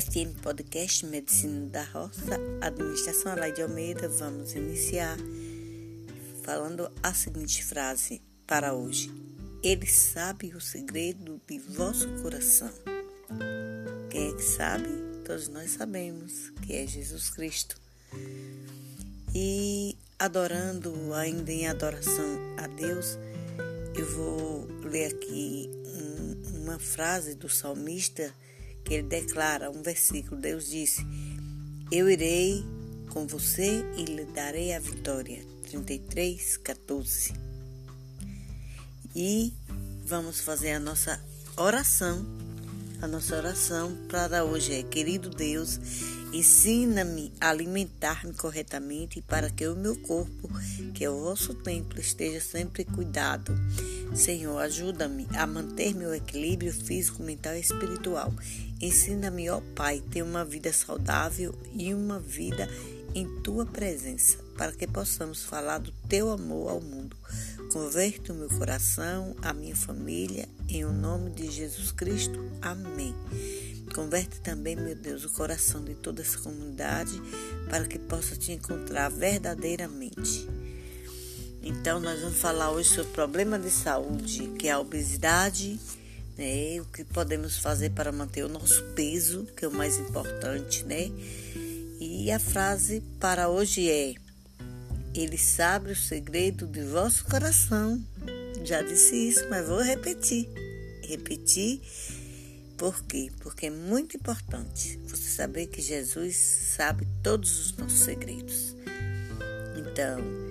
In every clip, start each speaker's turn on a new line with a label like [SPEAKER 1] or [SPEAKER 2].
[SPEAKER 1] FM Podcast Medicina da Roça, Administração Alaide Almeida. Vamos iniciar falando a seguinte frase para hoje. Ele sabe o segredo de vosso coração. Quem é que sabe? Todos nós sabemos que é Jesus Cristo. E adorando, ainda em adoração a Deus, eu vou ler aqui um, uma frase do salmista que ele declara um versículo. Deus disse: Eu irei com você e lhe darei a vitória. 33, 14. E vamos fazer a nossa oração. A nossa oração para hoje é: Querido Deus, ensina-me a alimentar-me corretamente para que o meu corpo, que é o vosso templo, esteja sempre cuidado. Senhor, ajuda-me a manter meu equilíbrio físico, mental e espiritual Ensina-me, ó Pai, ter uma vida saudável e uma vida em tua presença, para que possamos falar do teu amor ao mundo. Converta o meu coração, a minha família, em o nome de Jesus Cristo. Amém. Converte também, meu Deus, o coração de toda essa comunidade para que possa te encontrar verdadeiramente. Então, nós vamos falar hoje sobre o problema de saúde, que é a obesidade né? O que podemos fazer para manter o nosso peso, que é o mais importante, né? E a frase para hoje é: Ele sabe o segredo de vosso coração. Já disse isso, mas vou repetir. Repetir por quê? Porque é muito importante você saber que Jesus sabe todos os nossos segredos. Então,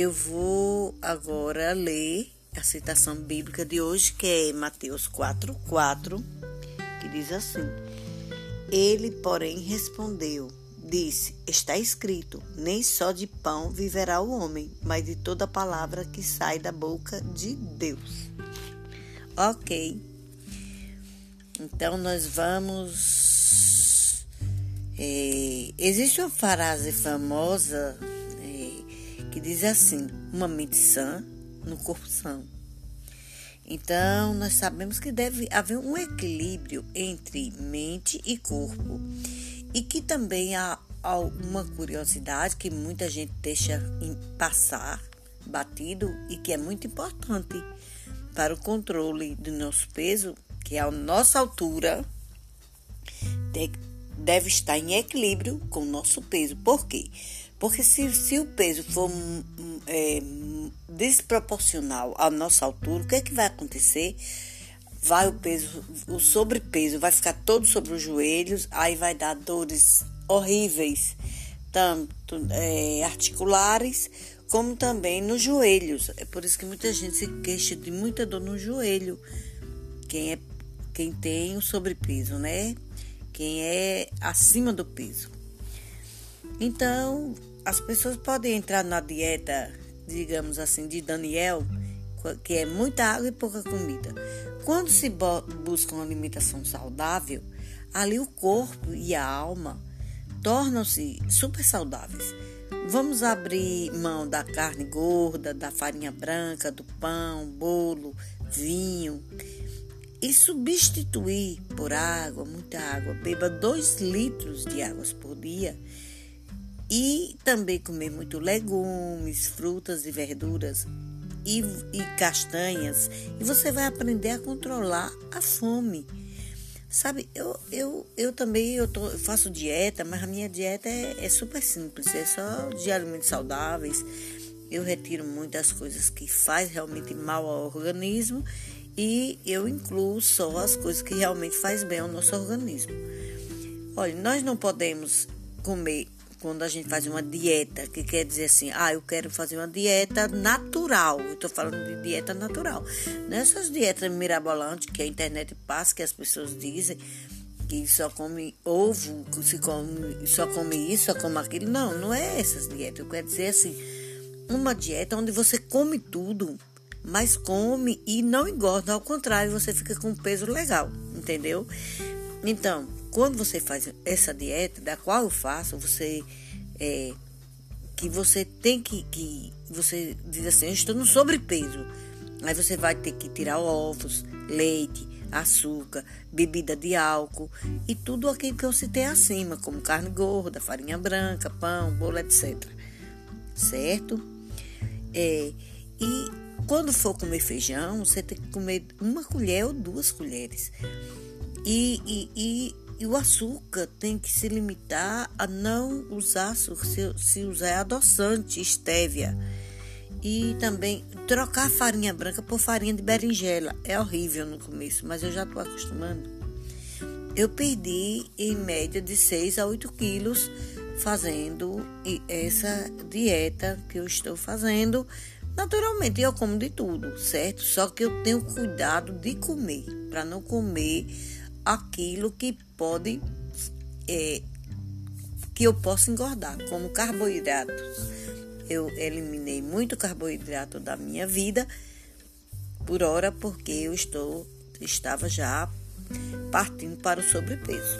[SPEAKER 1] eu vou agora ler a citação bíblica de hoje, que é Mateus 4, 4, que diz assim: Ele, porém, respondeu, disse: Está escrito, nem só de pão viverá o homem, mas de toda palavra que sai da boca de Deus. Ok. Então nós vamos. É, existe uma frase famosa que diz assim: uma mente sã no corpo são. Então, nós sabemos que deve haver um equilíbrio entre mente e corpo. E que também há uma curiosidade que muita gente deixa passar batido e que é muito importante para o controle do nosso peso, que é a nossa altura deve estar em equilíbrio com o nosso peso. Por quê? Porque se, se o peso for é, desproporcional à nossa altura, o que é que vai acontecer? Vai o peso, o sobrepeso vai ficar todo sobre os joelhos, aí vai dar dores horríveis, tanto é, articulares como também nos joelhos. É por isso que muita gente se queixa de muita dor no joelho. Quem é quem tem o sobrepeso, né? Quem é acima do peso. Então, as pessoas podem entrar na dieta digamos assim, de Daniel, que é muita água e pouca comida. Quando se busca uma alimentação saudável, ali o corpo e a alma tornam-se super saudáveis. Vamos abrir mão da carne gorda, da farinha branca, do pão, bolo, vinho e substituir por água, muita água. Beba 2 litros de águas por dia e também comer muito legumes, frutas e verduras e, e castanhas. E você vai aprender a controlar a fome. Sabe, eu, eu, eu também eu, tô, eu faço dieta, mas a minha dieta é, é super simples, é só de alimentos saudáveis. Eu retiro muitas coisas que faz realmente mal ao organismo e eu incluo só as coisas que realmente faz bem ao nosso organismo. Olha, nós não podemos comer quando a gente faz uma dieta, que quer dizer assim, ah, eu quero fazer uma dieta natural. Eu estou falando de dieta natural. Nessas dietas mirabolantes que a internet passa, que as pessoas dizem que só come ovo, que se come, só come isso, só come aquilo. Não, não é essas dietas. Eu quero dizer assim, uma dieta onde você come tudo, mas come e não engorda. Ao contrário, você fica com um peso legal, entendeu? Então, quando você faz essa dieta, da qual eu faço, você é, que você tem que, que você diz assim, eu estou no sobrepeso. Aí você vai ter que tirar ovos, leite, açúcar, bebida de álcool e tudo aquilo que eu citei acima, como carne gorda, farinha branca, pão, bolo, etc. Certo? É, e quando for comer feijão, você tem que comer uma colher ou duas colheres. E, e, e, e o açúcar tem que se limitar a não usar açúcar, se, se usar adoçante, estévia. E também trocar a farinha branca por farinha de berinjela. É horrível no começo, mas eu já estou acostumando. Eu perdi em média de 6 a 8 quilos fazendo essa dieta que eu estou fazendo. Naturalmente, eu como de tudo, certo? Só que eu tenho cuidado de comer, para não comer aquilo que pode, é, que eu possa engordar, como carboidratos eu eliminei muito carboidrato da minha vida por hora porque eu estou estava já partindo para o sobrepeso.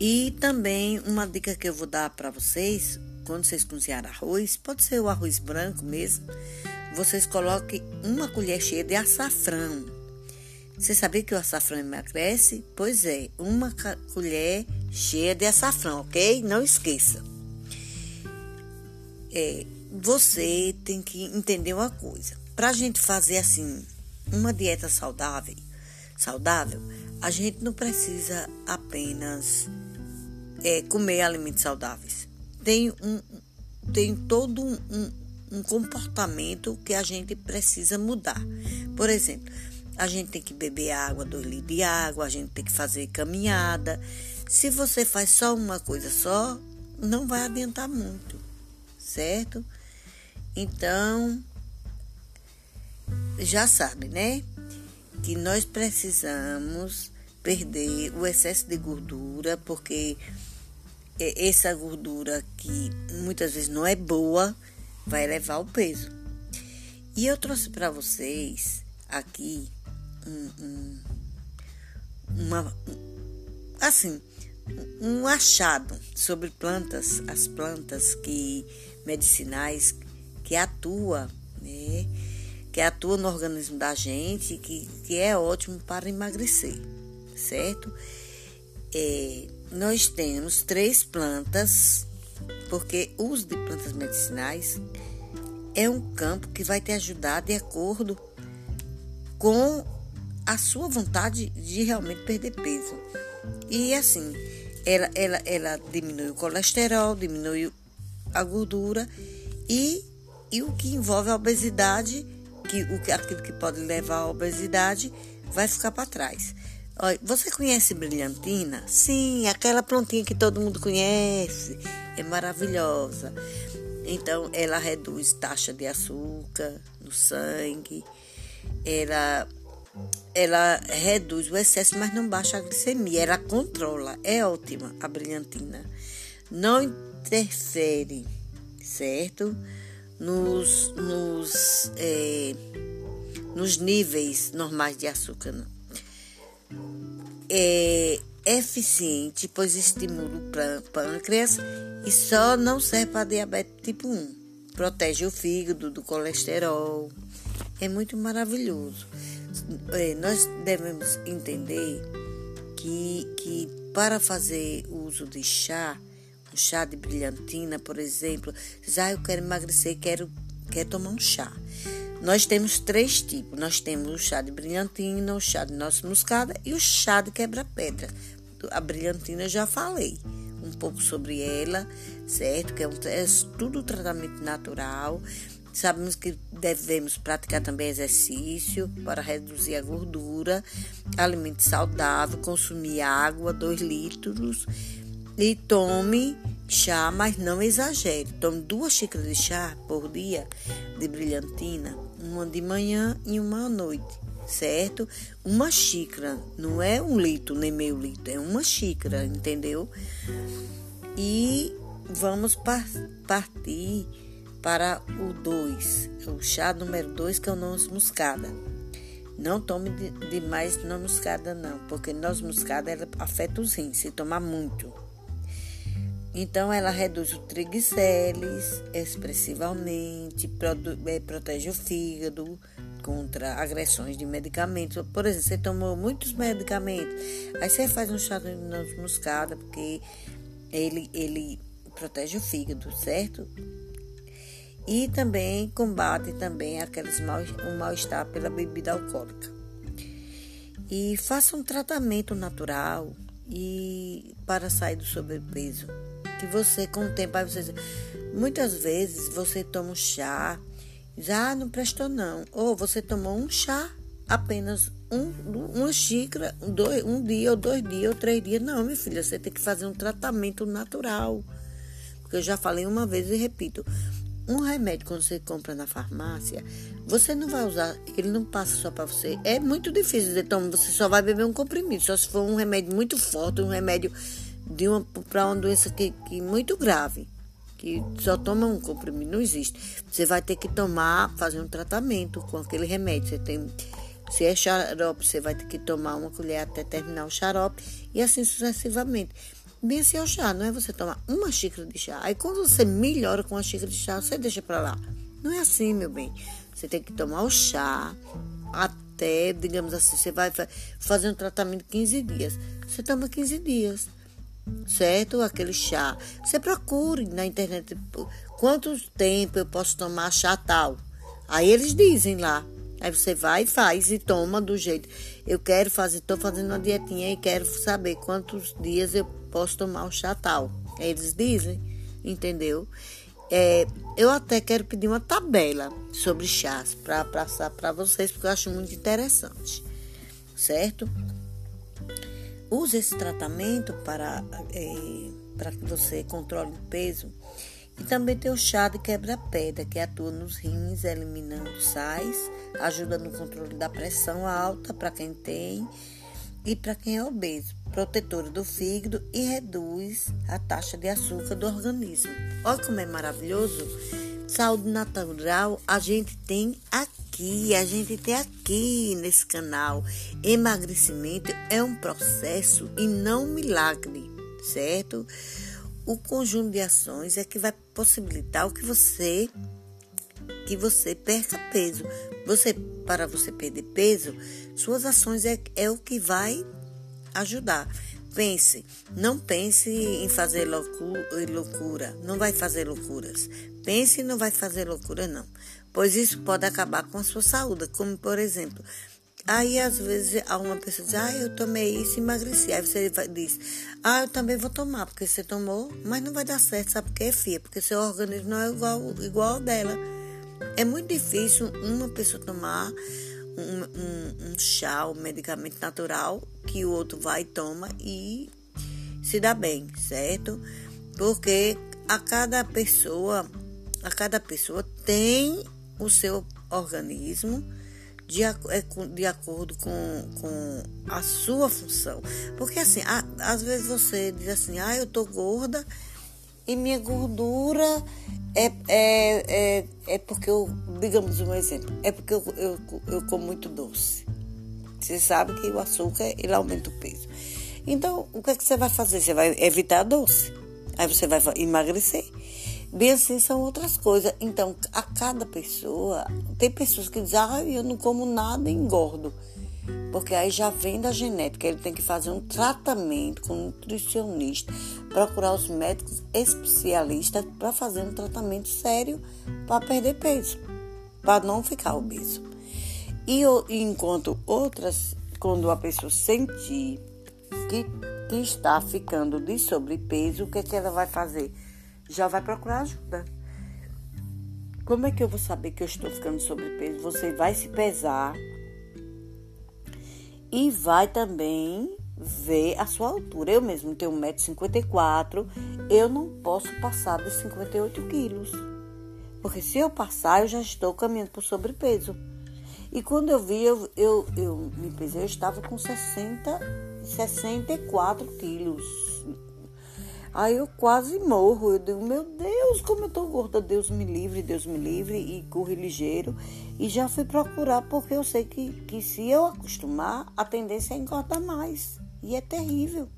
[SPEAKER 1] E também uma dica que eu vou dar para vocês, quando vocês cozinharem arroz, pode ser o arroz branco mesmo, vocês coloquem uma colher cheia de açafrão. Você sabia que o açafrão emagrece? Pois é, uma colher cheia de açafrão, ok? Não esqueça é, você tem que entender uma coisa. Para a gente fazer assim uma dieta saudável, saudável, a gente não precisa apenas é, comer alimentos saudáveis. Tem um, tem todo um, um, um comportamento que a gente precisa mudar. Por exemplo, a gente tem que beber água, dois litros de água, a gente tem que fazer caminhada. Se você faz só uma coisa só, não vai adiantar muito certo? Então, já sabe, né? Que nós precisamos perder o excesso de gordura, porque essa gordura que muitas vezes não é boa vai elevar o peso. E eu trouxe para vocês aqui um, um, uma assim um achado sobre plantas, as plantas que medicinais que atua, né? Que atua no organismo da gente, que, que é ótimo para emagrecer, certo? É, nós temos três plantas, porque o uso de plantas medicinais é um campo que vai te ajudar de acordo com a sua vontade de realmente perder peso. E assim, ela, ela, ela diminui o colesterol, diminui a gordura e, e o que envolve a obesidade, que, o, aquilo que pode levar à obesidade, vai ficar para trás. Olha, você conhece brilhantina? Sim, aquela plantinha que todo mundo conhece. É maravilhosa. Então, ela reduz taxa de açúcar no sangue. Ela, ela reduz o excesso, mas não baixa a glicemia. Ela controla. É ótima a brilhantina. Não interfere, certo? Nos, nos, é, nos níveis normais de açúcar. Não. É eficiente, pois estimula o pâncreas e só não serve para diabetes tipo 1. Protege o fígado do colesterol. É muito maravilhoso. É, nós devemos entender que, que para fazer uso de chá, um chá de brilhantina, por exemplo. Ah, eu quero emagrecer, quero, quero tomar um chá. Nós temos três tipos. Nós temos o chá de brilhantina, o chá de nossa moscada e o chá de quebra-pedra. A brilhantina eu já falei um pouco sobre ela, certo? Que é, um, é tudo tratamento natural. Sabemos que devemos praticar também exercício para reduzir a gordura, alimento saudável, consumir água, 2 litros e tome chá, mas não exagere. Tome duas xícaras de chá por dia de brilhantina, uma de manhã e uma à noite, certo? Uma xícara, não é um litro nem meio litro, é uma xícara, entendeu? E vamos par partir para o 2, o chá número 2, que é o noz moscada. Não tome demais de noz moscada, não, porque noz moscada afeta os rins, se tomar muito. Então, ela reduz o triglicérides expressivamente, é, protege o fígado, contra agressões de medicamentos. Por exemplo, você tomou muitos medicamentos, aí você faz um chá de noz moscada, porque ele, ele protege o fígado, certo? E também combate também aqueles mal, o mal-estar pela bebida alcoólica. E faça um tratamento natural e para sair do sobrepeso. Que você com o tempo, aí você, muitas vezes você toma um chá Diz, ah, não prestou não. Ou você tomou um chá, apenas um, uma xícara, dois, um dia, ou dois dias, ou três dias. Não, minha filha, você tem que fazer um tratamento natural. Porque eu já falei uma vez e repito. Um remédio, quando você compra na farmácia, você não vai usar, ele não passa só para você. É muito difícil então você só vai beber um comprimido. Só se for um remédio muito forte, um remédio de uma para uma doença que, que muito grave que só toma um comprimido, não existe. Você vai ter que tomar, fazer um tratamento com aquele remédio. Você tem, se é xarope, você vai ter que tomar uma colher até terminar o xarope e assim sucessivamente. Bem assim é o chá, não é você tomar uma xícara de chá. Aí quando você melhora com a xícara de chá, você deixa para lá. Não é assim, meu bem. Você tem que tomar o chá até, digamos assim, você vai fazer um tratamento 15 dias. Você toma 15 dias certo? Aquele chá. Você procure na internet quanto tempo eu posso tomar chá tal. Aí eles dizem lá. Aí você vai e faz e toma do jeito. Eu quero fazer, estou fazendo uma dietinha e quero saber quantos dias eu posso tomar o chá tal. Aí eles dizem, entendeu? É, eu até quero pedir uma tabela sobre chás para passar para vocês, porque eu acho muito interessante, certo? Use esse tratamento para, é, para que você controle o peso. E também tem o chá de quebra-pedra, que atua nos rins, eliminando sais, ajuda no controle da pressão alta para quem tem e para quem é obeso, protetora do fígado e reduz a taxa de açúcar do organismo. Olha como é maravilhoso! Saúde natural a gente tem aqui aqui, a gente tem aqui nesse canal. Emagrecimento é um processo e não um milagre, certo? O conjunto de ações é que vai possibilitar o que você que você perca peso. Você para você perder peso, suas ações é, é o que vai ajudar. Pense, não pense em fazer loucura, não vai fazer loucuras. Pense e não vai fazer loucura, não pois isso pode acabar com a sua saúde, como por exemplo, aí às vezes uma pessoa diz, ah, eu tomei isso e emagreci, aí você diz, ah, eu também vou tomar, porque você tomou, mas não vai dar certo, sabe por quê, filha? Porque seu organismo não é igual, igual ao dela. É muito difícil uma pessoa tomar um, um, um chá, um medicamento natural, que o outro vai e toma e se dá bem, certo? Porque a cada pessoa, a cada pessoa tem o seu organismo de, é, de acordo com, com a sua função. Porque assim, a, às vezes você diz assim, ah, eu tô gorda e minha gordura é, é, é, é porque eu, digamos um exemplo, é porque eu, eu, eu como muito doce. Você sabe que o açúcar ele aumenta o peso. Então, o que, é que você vai fazer? Você vai evitar doce. Aí você vai emagrecer. Bem assim são outras coisas. Então, a cada pessoa, tem pessoas que dizem, ah, eu não como nada e engordo. Porque aí já vem da genética, ele tem que fazer um tratamento com um nutricionista, procurar os médicos especialistas para fazer um tratamento sério para perder peso, para não ficar obeso. E enquanto outras, quando a pessoa sentir que, que está ficando de sobrepeso, o que, é que ela vai fazer? Já vai procurar ajuda. Como é que eu vou saber que eu estou ficando sobrepeso? Você vai se pesar e vai também ver a sua altura. Eu mesmo tenho 1,54m, eu não posso passar de 58 quilos. Porque se eu passar, eu já estou caminhando por sobrepeso. E quando eu vi, eu, eu, eu me pesei, eu estava com 60, 64 quilos. Aí eu quase morro. Eu digo, meu Deus, como eu tô gorda. Deus me livre, Deus me livre. E corri ligeiro. E já fui procurar, porque eu sei que, que se eu acostumar, a tendência é engordar mais. E é terrível.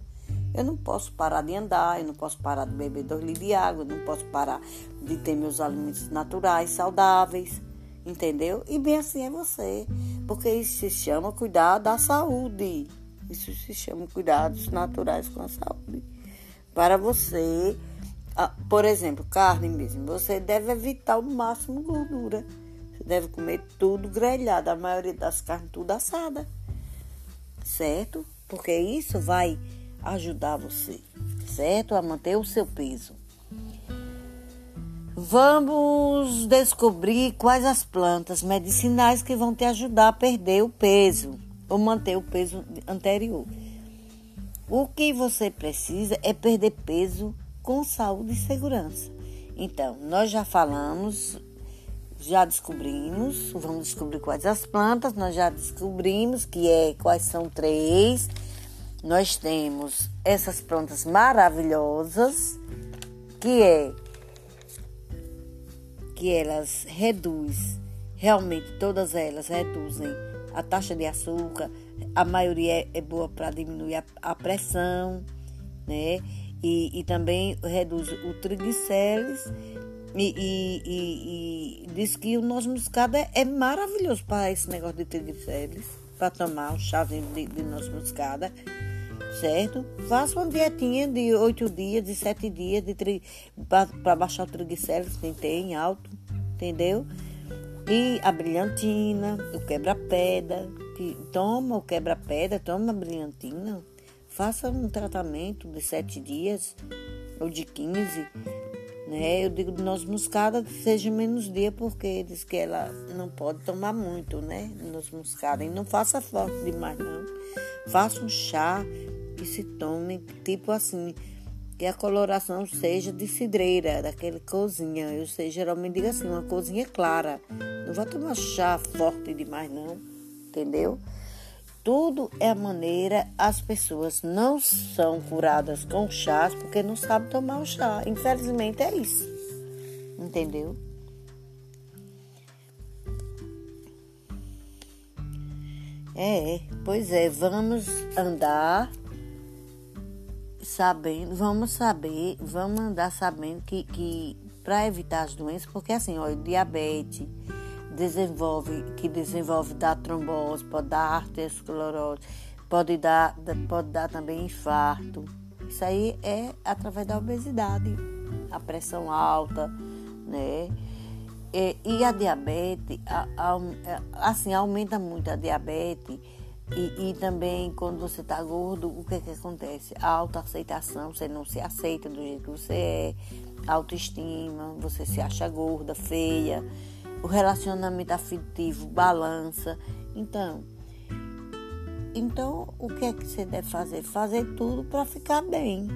[SPEAKER 1] Eu não posso parar de andar, eu não posso parar de beber dois litros de água, eu não posso parar de ter meus alimentos naturais, saudáveis. Entendeu? E bem assim é você. Porque isso se chama cuidar da saúde. Isso se chama cuidados naturais com a saúde. Para você, por exemplo, carne mesmo, você deve evitar o máximo gordura. Você deve comer tudo grelhado, a maioria das carnes tudo assada. Certo? Porque isso vai ajudar você, certo? A manter o seu peso. Vamos descobrir quais as plantas medicinais que vão te ajudar a perder o peso ou manter o peso anterior. O que você precisa é perder peso com saúde e segurança. Então, nós já falamos, já descobrimos, vamos descobrir quais as plantas, nós já descobrimos que é quais são três. Nós temos essas plantas maravilhosas, que é que elas reduzem, realmente todas elas reduzem a taxa de açúcar, a maioria é, é boa para diminuir a, a, pressão, né? E, e também reduz o triglicérides e, e, e, diz que o noz moscada é, é maravilhoso para esse negócio de triglicérides, para tomar um chazinho de, de noz moscada, certo? Faça uma dietinha de oito dias, de sete dias, de para baixar o triglicérides, quem tem alto, entendeu? E a brilhantina, o quebra-pedra, que toma o quebra-pedra, toma a brilhantina, faça um tratamento de sete dias ou de 15, né? Eu digo de noz moscada seja menos dia, porque diz que ela não pode tomar muito, né? Noz moscada. E não faça forte demais, não. Faça um chá que se tome, tipo assim, que a coloração seja de cidreira, daquele cozinha. Eu sei, geralmente digo assim, uma cozinha clara. Não vai tomar chá forte demais, não. Entendeu? Tudo é maneira, as pessoas não são curadas com chás porque não sabem tomar o chá. Infelizmente é isso. Entendeu? É, pois é, vamos andar sabendo, vamos saber, vamos andar sabendo que, que para evitar as doenças, porque assim, olha, diabetes desenvolve, que desenvolve da trombose, pode dar arteriosclerose, pode dar, pode dar também infarto. Isso aí é através da obesidade, a pressão alta, né? E, e a diabetes, a, a, assim, aumenta muito a diabetes e, e, também quando você está gordo, o que, que acontece? A autoaceitação, você não se aceita do jeito que você é, autoestima, você se acha gorda, feia, o relacionamento afetivo balança. Então, então o que é que você deve fazer? Fazer tudo para ficar bem,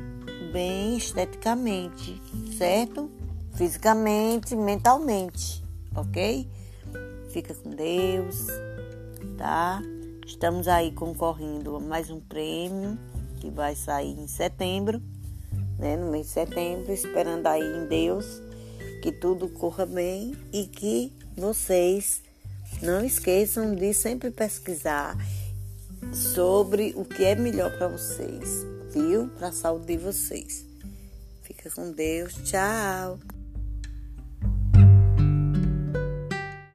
[SPEAKER 1] bem esteticamente, certo? Fisicamente, mentalmente, ok? Fica com Deus, tá? Estamos aí concorrendo a mais um prêmio que vai sair em setembro, né, no mês de setembro, esperando aí em Deus que tudo corra bem e que vocês não esqueçam de sempre pesquisar sobre o que é melhor para vocês, viu? Para a saúde de vocês. Fica com Deus. Tchau.